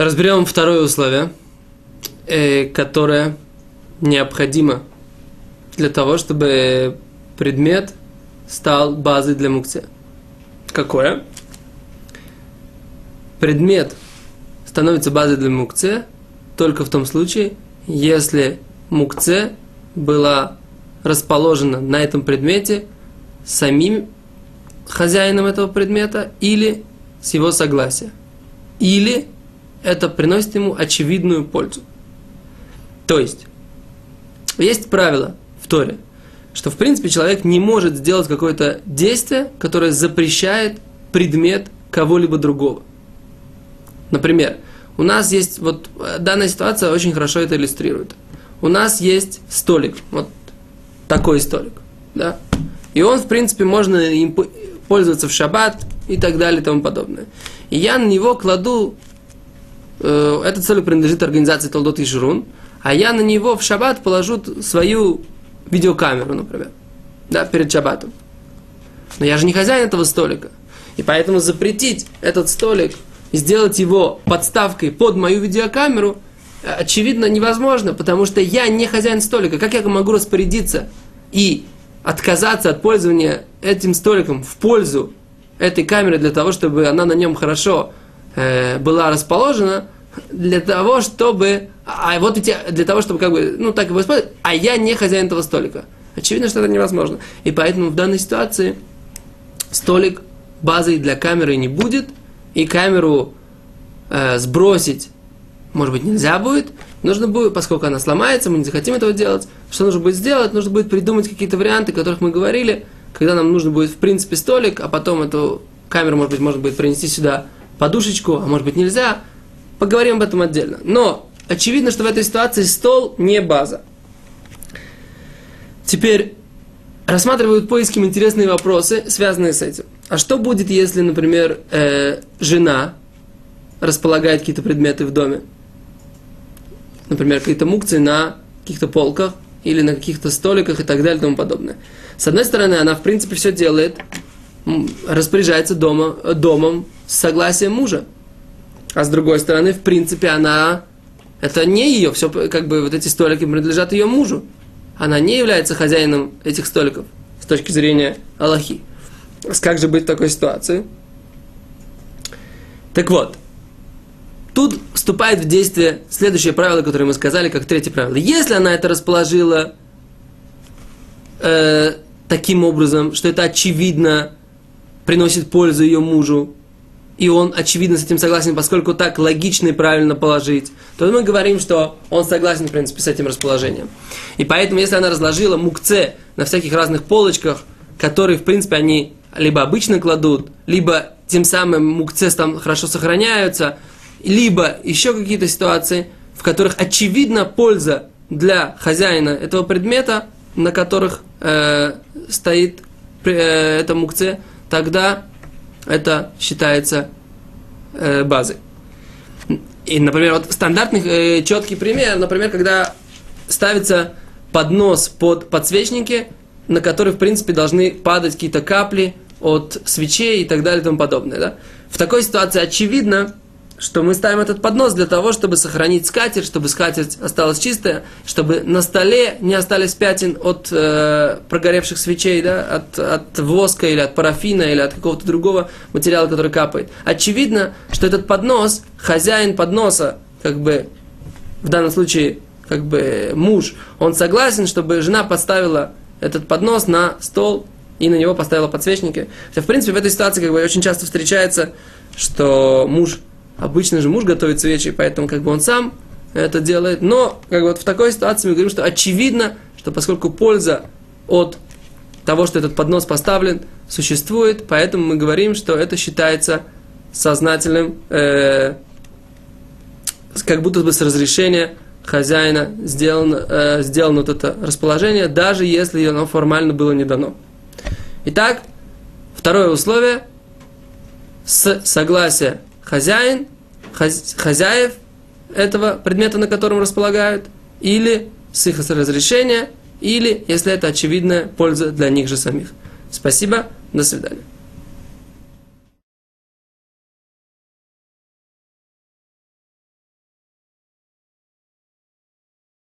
Разберем второе условие, э, которое необходимо для того, чтобы предмет стал базой для мукция. Какое? Предмет становится базой для мукция только в том случае, если мукце была расположена на этом предмете самим хозяином этого предмета или с его согласия. Или это приносит ему очевидную пользу. То есть, есть правило в Торе, что в принципе человек не может сделать какое-то действие, которое запрещает предмет кого-либо другого. Например, у нас есть, вот данная ситуация очень хорошо это иллюстрирует. У нас есть столик, вот такой столик, да, и он, в принципе, можно им пользоваться в шаббат и так далее и тому подобное. И я на него кладу, э, этот столик принадлежит организации Толдот и Жирун, а я на него в шаббат положу свою видеокамеру, например, да, перед шаббатом. Но я же не хозяин этого столика. И поэтому запретить этот столик и сделать его подставкой под мою видеокамеру э, очевидно невозможно, потому что я не хозяин столика. Как я могу распорядиться и отказаться от пользования этим столиком в пользу этой камеры для того, чтобы она на нем хорошо э, была расположена, для того, чтобы, а вот эти, для того, чтобы как бы, ну так его использовать, а я не хозяин этого столика. Очевидно, что это невозможно. И поэтому в данной ситуации столик базой для камеры не будет, и камеру э, сбросить, может быть, нельзя будет, нужно будет, поскольку она сломается, мы не захотим этого делать, что нужно будет сделать? Нужно будет придумать какие-то варианты, о которых мы говорили, когда нам нужно будет, в принципе, столик, а потом эту камеру, может быть, можно будет принести сюда подушечку, а может быть, нельзя. Поговорим об этом отдельно. Но очевидно, что в этой ситуации стол не база. Теперь рассматривают поиском интересные вопросы, связанные с этим. А что будет, если, например, э, жена располагает какие-то предметы в доме? Например, какие-то мукции на каких-то полках или на каких-то столиках и так далее и тому подобное. С одной стороны, она, в принципе, все делает, распоряжается дома, домом с согласием мужа. А с другой стороны, в принципе, она... Это не ее, все, как бы, вот эти столики принадлежат ее мужу. Она не является хозяином этих столиков с точки зрения Аллахи. Как же быть в такой ситуации? Так вот, тут вступает в действие следующее правило, которое мы сказали, как третье правило. Если она это расположила э, таким образом, что это очевидно приносит пользу ее мужу, и он очевидно с этим согласен, поскольку так логично и правильно положить, то мы говорим, что он согласен, в принципе, с этим расположением. И поэтому, если она разложила мукце на всяких разных полочках, которые, в принципе, они либо обычно кладут, либо тем самым мукце там хорошо сохраняются, либо еще какие-то ситуации, в которых очевидна польза для хозяина этого предмета, на которых э, стоит э, это мукце, тогда это считается э, базой. И, например, вот стандартный э, четкий пример, например, когда ставится поднос под подсвечники, на который, в принципе, должны падать какие-то капли от свечей и так далее и тому подобное. Да? В такой ситуации очевидно, что мы ставим этот поднос для того, чтобы сохранить скатерть, чтобы скатерть осталась чистая, чтобы на столе не остались пятен от э, прогоревших свечей, да, от, от воска или от парафина или от какого-то другого материала, который капает. Очевидно, что этот поднос, хозяин подноса, как бы в данном случае как бы муж, он согласен, чтобы жена поставила этот поднос на стол и на него поставила подсвечники. Хотя, в принципе, в этой ситуации как бы очень часто встречается, что муж Обычно же муж готовит свечи, поэтому как бы он сам это делает. Но как бы вот в такой ситуации мы говорим, что очевидно, что поскольку польза от того, что этот поднос поставлен, существует, поэтому мы говорим, что это считается сознательным, э, как будто бы с разрешения хозяина сделано, э, сделано вот это расположение, даже если оно формально было не дано. Итак, второе условие с согласия хозяин, хозяев этого предмета, на котором располагают, или с их разрешения, или, если это очевидная польза для них же самих. Спасибо, до свидания.